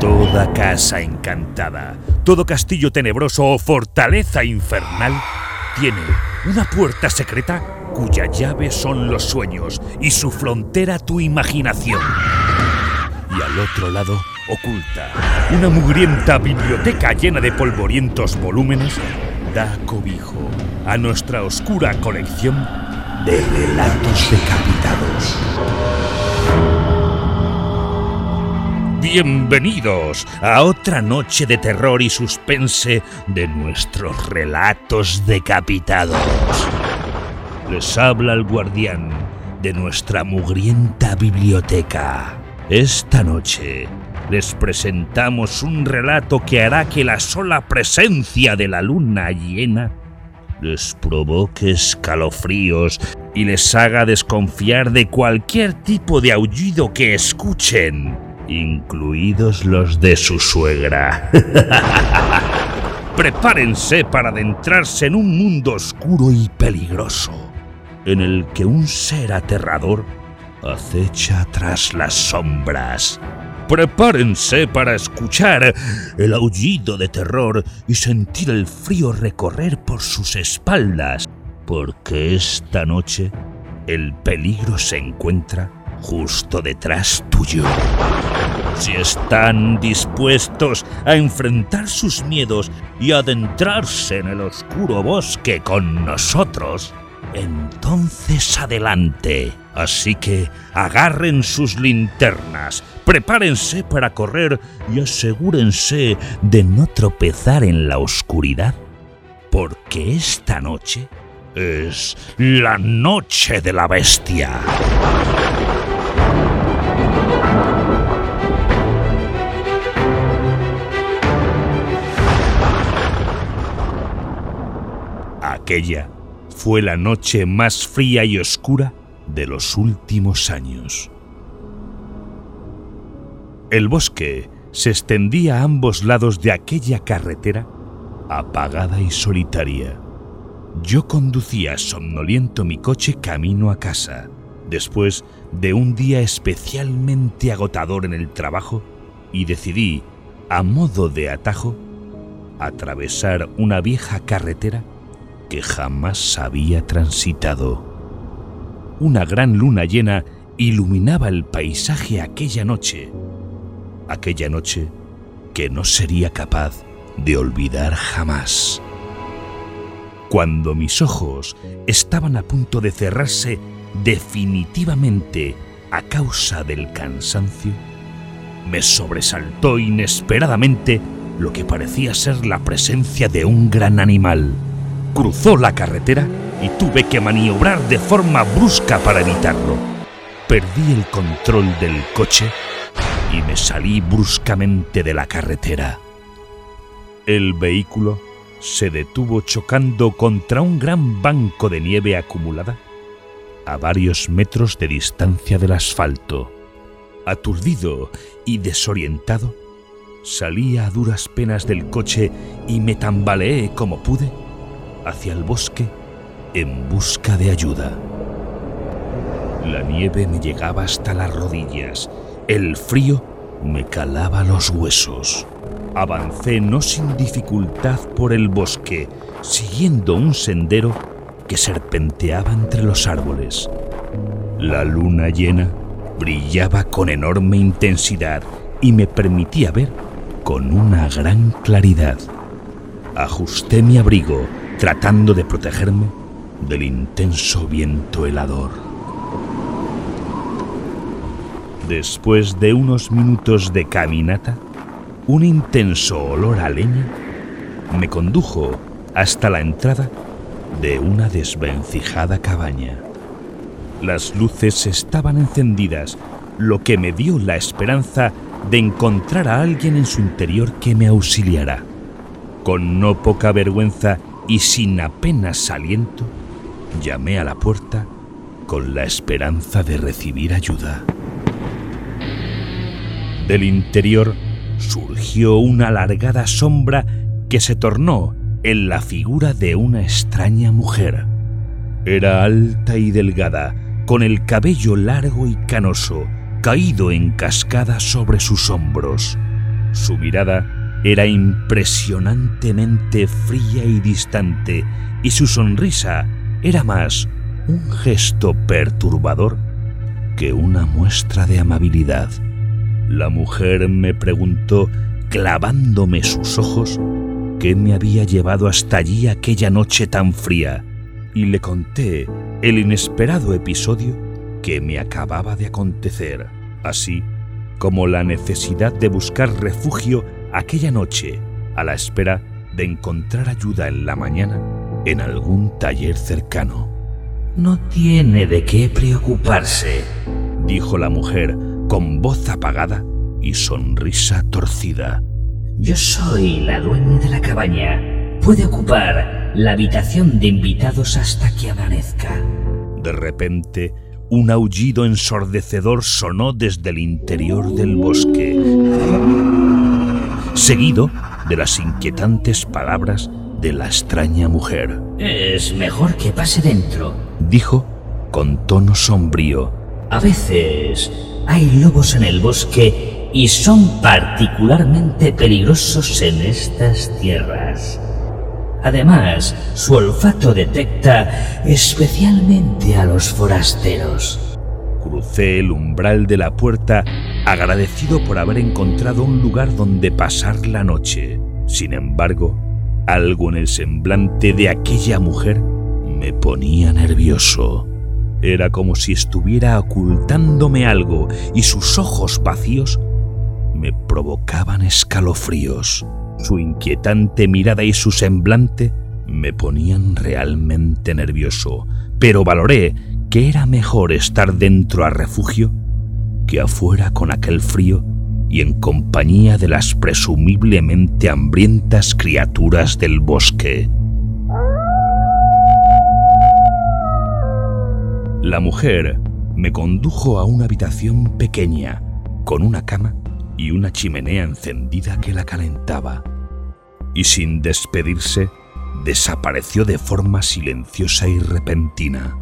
Toda casa encantada, todo castillo tenebroso o fortaleza infernal tiene una puerta secreta cuya llave son los sueños y su frontera tu imaginación. Y al otro lado, oculta, una mugrienta biblioteca llena de polvorientos volúmenes da cobijo a nuestra oscura colección de relatos decapitados. Bienvenidos a otra noche de terror y suspense de nuestros relatos decapitados. Les habla el guardián de nuestra mugrienta biblioteca. Esta noche les presentamos un relato que hará que la sola presencia de la luna llena les provoque escalofríos y les haga desconfiar de cualquier tipo de aullido que escuchen incluidos los de su suegra. Prepárense para adentrarse en un mundo oscuro y peligroso, en el que un ser aterrador acecha tras las sombras. Prepárense para escuchar el aullido de terror y sentir el frío recorrer por sus espaldas, porque esta noche el peligro se encuentra justo detrás tuyo. Si están dispuestos a enfrentar sus miedos y adentrarse en el oscuro bosque con nosotros, entonces adelante. Así que agarren sus linternas, prepárense para correr y asegúrense de no tropezar en la oscuridad, porque esta noche es la noche de la bestia. Aquella fue la noche más fría y oscura de los últimos años. El bosque se extendía a ambos lados de aquella carretera apagada y solitaria. Yo conducía somnoliento mi coche camino a casa, después de un día especialmente agotador en el trabajo, y decidí, a modo de atajo, atravesar una vieja carretera que jamás había transitado. Una gran luna llena iluminaba el paisaje aquella noche, aquella noche que no sería capaz de olvidar jamás. Cuando mis ojos estaban a punto de cerrarse definitivamente a causa del cansancio, me sobresaltó inesperadamente lo que parecía ser la presencia de un gran animal cruzó la carretera y tuve que maniobrar de forma brusca para evitarlo. Perdí el control del coche y me salí bruscamente de la carretera. El vehículo se detuvo chocando contra un gran banco de nieve acumulada a varios metros de distancia del asfalto. Aturdido y desorientado, salí a duras penas del coche y me tambaleé como pude hacia el bosque en busca de ayuda. La nieve me llegaba hasta las rodillas, el frío me calaba los huesos. Avancé no sin dificultad por el bosque, siguiendo un sendero que serpenteaba entre los árboles. La luna llena brillaba con enorme intensidad y me permitía ver con una gran claridad. Ajusté mi abrigo tratando de protegerme del intenso viento helador. Después de unos minutos de caminata, un intenso olor a leña me condujo hasta la entrada de una desvencijada cabaña. Las luces estaban encendidas, lo que me dio la esperanza de encontrar a alguien en su interior que me auxiliara. Con no poca vergüenza y sin apenas aliento, llamé a la puerta con la esperanza de recibir ayuda. Del interior surgió una alargada sombra que se tornó en la figura de una extraña mujer. Era alta y delgada, con el cabello largo y canoso, caído en cascada sobre sus hombros. Su mirada era impresionantemente fría y distante, y su sonrisa era más un gesto perturbador que una muestra de amabilidad. La mujer me preguntó, clavándome sus ojos, qué me había llevado hasta allí aquella noche tan fría, y le conté el inesperado episodio que me acababa de acontecer, así como la necesidad de buscar refugio aquella noche a la espera de encontrar ayuda en la mañana en algún taller cercano. No tiene de qué preocuparse, dijo la mujer con voz apagada y sonrisa torcida. Yo soy la dueña de la cabaña. Puede ocupar la habitación de invitados hasta que amanezca. De repente, un aullido ensordecedor sonó desde el interior del bosque, seguido de las inquietantes palabras de la extraña mujer. Es mejor que pase dentro, dijo con tono sombrío. A veces hay lobos en el bosque y son particularmente peligrosos en estas tierras. Además, su olfato detecta especialmente a los forasteros. Crucé el umbral de la puerta agradecido por haber encontrado un lugar donde pasar la noche. Sin embargo, algo en el semblante de aquella mujer me ponía nervioso. Era como si estuviera ocultándome algo y sus ojos vacíos me provocaban escalofríos. Su inquietante mirada y su semblante me ponían realmente nervioso, pero valoré que era mejor estar dentro a refugio que afuera con aquel frío y en compañía de las presumiblemente hambrientas criaturas del bosque. La mujer me condujo a una habitación pequeña, con una cama y una chimenea encendida que la calentaba. Y sin despedirse, desapareció de forma silenciosa y repentina.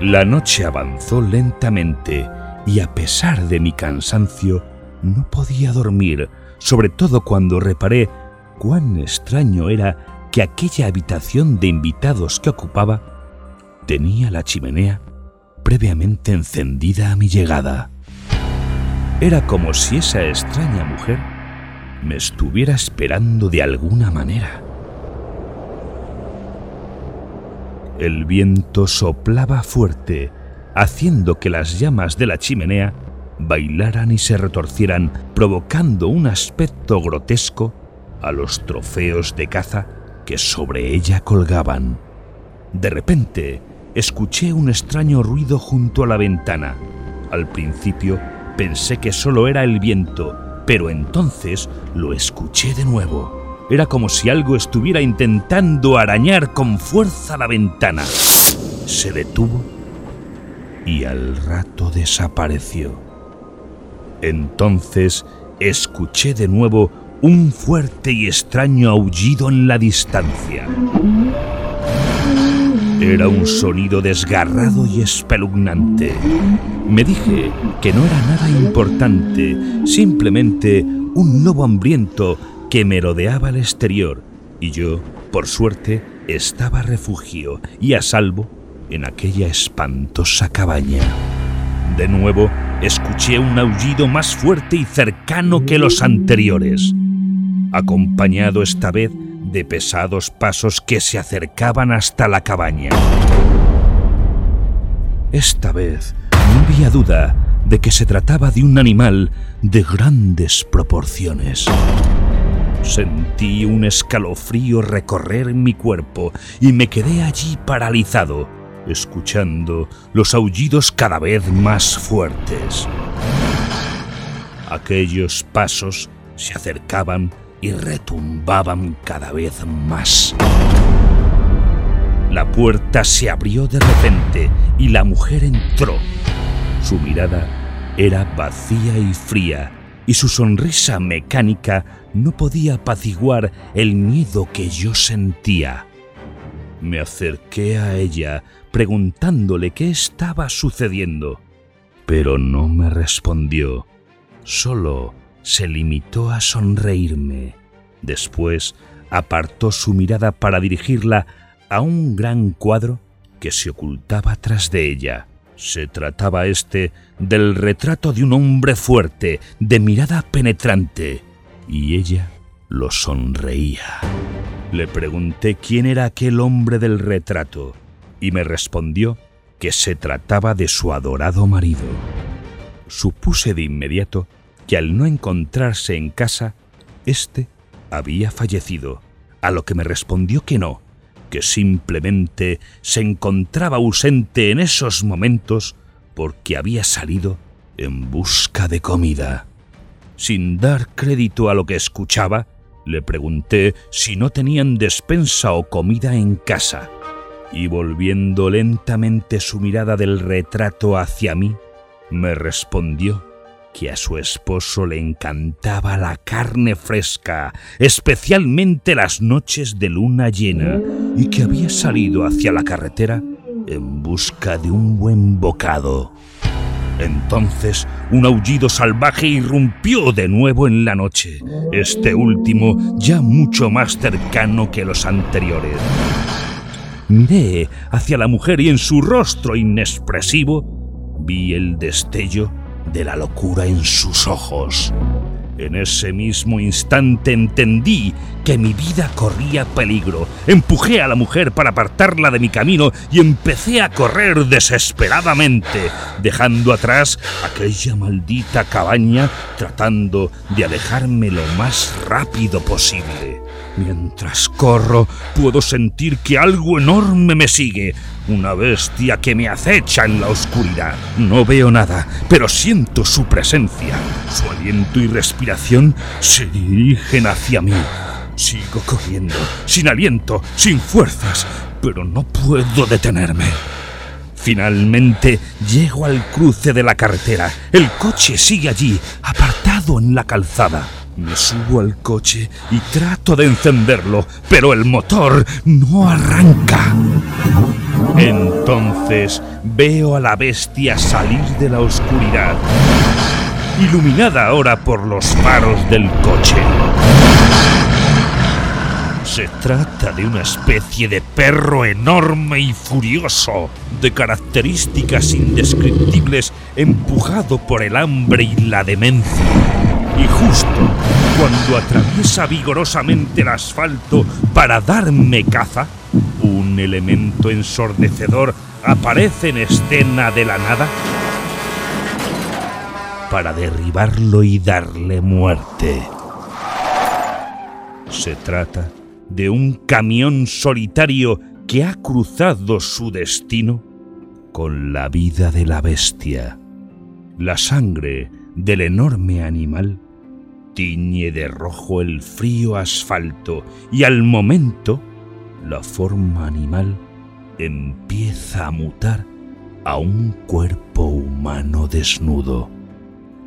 La noche avanzó lentamente y a pesar de mi cansancio, no podía dormir, sobre todo cuando reparé cuán extraño era que aquella habitación de invitados que ocupaba tenía la chimenea previamente encendida a mi llegada. Era como si esa extraña mujer me estuviera esperando de alguna manera. El viento soplaba fuerte, haciendo que las llamas de la chimenea bailaran y se retorcieran, provocando un aspecto grotesco a los trofeos de caza que sobre ella colgaban. De repente, escuché un extraño ruido junto a la ventana. Al principio pensé que solo era el viento, pero entonces lo escuché de nuevo. Era como si algo estuviera intentando arañar con fuerza la ventana. Se detuvo y al rato desapareció. Entonces escuché de nuevo un fuerte y extraño aullido en la distancia. Era un sonido desgarrado y espeluznante. Me dije que no era nada importante, simplemente un lobo hambriento que merodeaba al exterior, y yo, por suerte, estaba refugio y a salvo en aquella espantosa cabaña. De nuevo, escuché un aullido más fuerte y cercano que los anteriores, acompañado esta vez de pesados pasos que se acercaban hasta la cabaña. Esta vez no había duda de que se trataba de un animal de grandes proporciones. Sentí un escalofrío recorrer mi cuerpo y me quedé allí paralizado, escuchando los aullidos cada vez más fuertes. Aquellos pasos se acercaban y retumbaban cada vez más. La puerta se abrió de repente y la mujer entró. Su mirada era vacía y fría y su sonrisa mecánica no podía apaciguar el miedo que yo sentía. Me acerqué a ella preguntándole qué estaba sucediendo, pero no me respondió. Solo se limitó a sonreírme. Después apartó su mirada para dirigirla a un gran cuadro que se ocultaba tras de ella. Se trataba este del retrato de un hombre fuerte, de mirada penetrante, y ella lo sonreía. Le pregunté quién era aquel hombre del retrato, y me respondió que se trataba de su adorado marido. Supuse de inmediato que al no encontrarse en casa, éste había fallecido, a lo que me respondió que no, que simplemente se encontraba ausente en esos momentos porque había salido en busca de comida. Sin dar crédito a lo que escuchaba, le pregunté si no tenían despensa o comida en casa, y volviendo lentamente su mirada del retrato hacia mí, me respondió que a su esposo le encantaba la carne fresca, especialmente las noches de luna llena, y que había salido hacia la carretera en busca de un buen bocado. Entonces un aullido salvaje irrumpió de nuevo en la noche, este último ya mucho más cercano que los anteriores. Miré hacia la mujer y en su rostro inexpresivo vi el destello de la locura en sus ojos. En ese mismo instante entendí que mi vida corría peligro. Empujé a la mujer para apartarla de mi camino y empecé a correr desesperadamente, dejando atrás aquella maldita cabaña, tratando de alejarme lo más rápido posible. Mientras corro, puedo sentir que algo enorme me sigue, una bestia que me acecha en la oscuridad. No veo nada, pero siento su presencia. Su aliento y respiración se dirigen hacia mí. Sigo corriendo, sin aliento, sin fuerzas, pero no puedo detenerme. Finalmente llego al cruce de la carretera. El coche sigue allí, apartado en la calzada. Me subo al coche y trato de encenderlo, pero el motor no arranca. Entonces veo a la bestia salir de la oscuridad, iluminada ahora por los faros del coche. Se trata de una especie de perro enorme y furioso, de características indescriptibles, empujado por el hambre y la demencia. Y justo cuando atraviesa vigorosamente el asfalto para darme caza, elemento ensordecedor aparece en escena de la nada para derribarlo y darle muerte. Se trata de un camión solitario que ha cruzado su destino con la vida de la bestia. La sangre del enorme animal tiñe de rojo el frío asfalto y al momento la forma animal empieza a mutar a un cuerpo humano desnudo.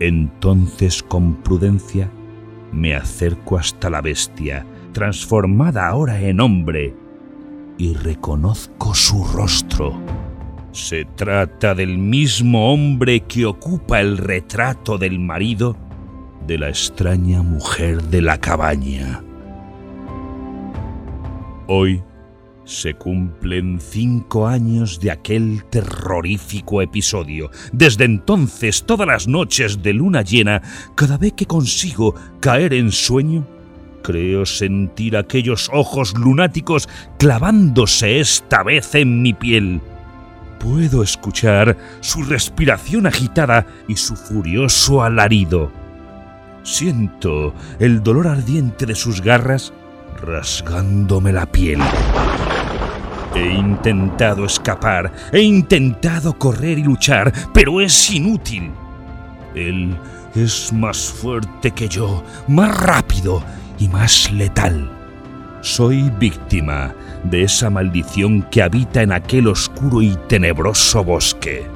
Entonces con prudencia me acerco hasta la bestia, transformada ahora en hombre, y reconozco su rostro. Se trata del mismo hombre que ocupa el retrato del marido de la extraña mujer de la cabaña. Hoy se cumplen cinco años de aquel terrorífico episodio. Desde entonces, todas las noches de luna llena, cada vez que consigo caer en sueño, creo sentir aquellos ojos lunáticos clavándose esta vez en mi piel. Puedo escuchar su respiración agitada y su furioso alarido. Siento el dolor ardiente de sus garras rasgándome la piel. He intentado escapar, he intentado correr y luchar, pero es inútil. Él es más fuerte que yo, más rápido y más letal. Soy víctima de esa maldición que habita en aquel oscuro y tenebroso bosque,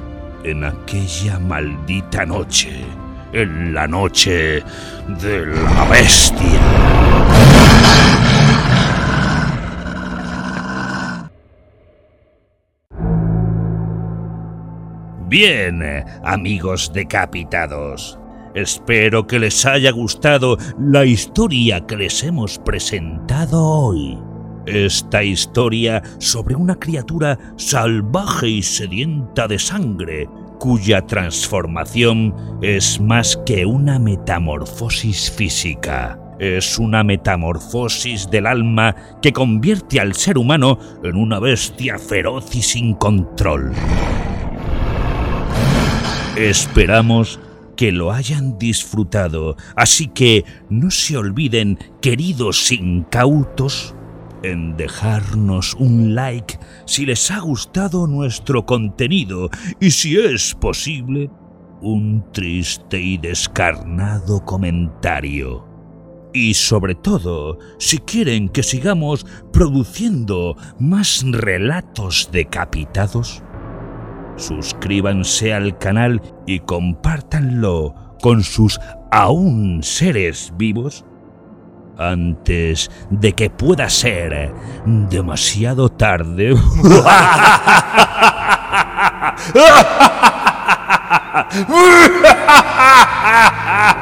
en aquella maldita noche en la noche de la bestia. Bien, amigos decapitados. Espero que les haya gustado la historia que les hemos presentado hoy. Esta historia sobre una criatura salvaje y sedienta de sangre, cuya transformación es más que una metamorfosis física. Es una metamorfosis del alma que convierte al ser humano en una bestia feroz y sin control. Esperamos que lo hayan disfrutado, así que no se olviden, queridos incautos, en dejarnos un like si les ha gustado nuestro contenido y si es posible, un triste y descarnado comentario. Y sobre todo, si quieren que sigamos produciendo más relatos decapitados, suscríbanse al canal y compártanlo con sus aún seres vivos antes de que pueda ser demasiado tarde.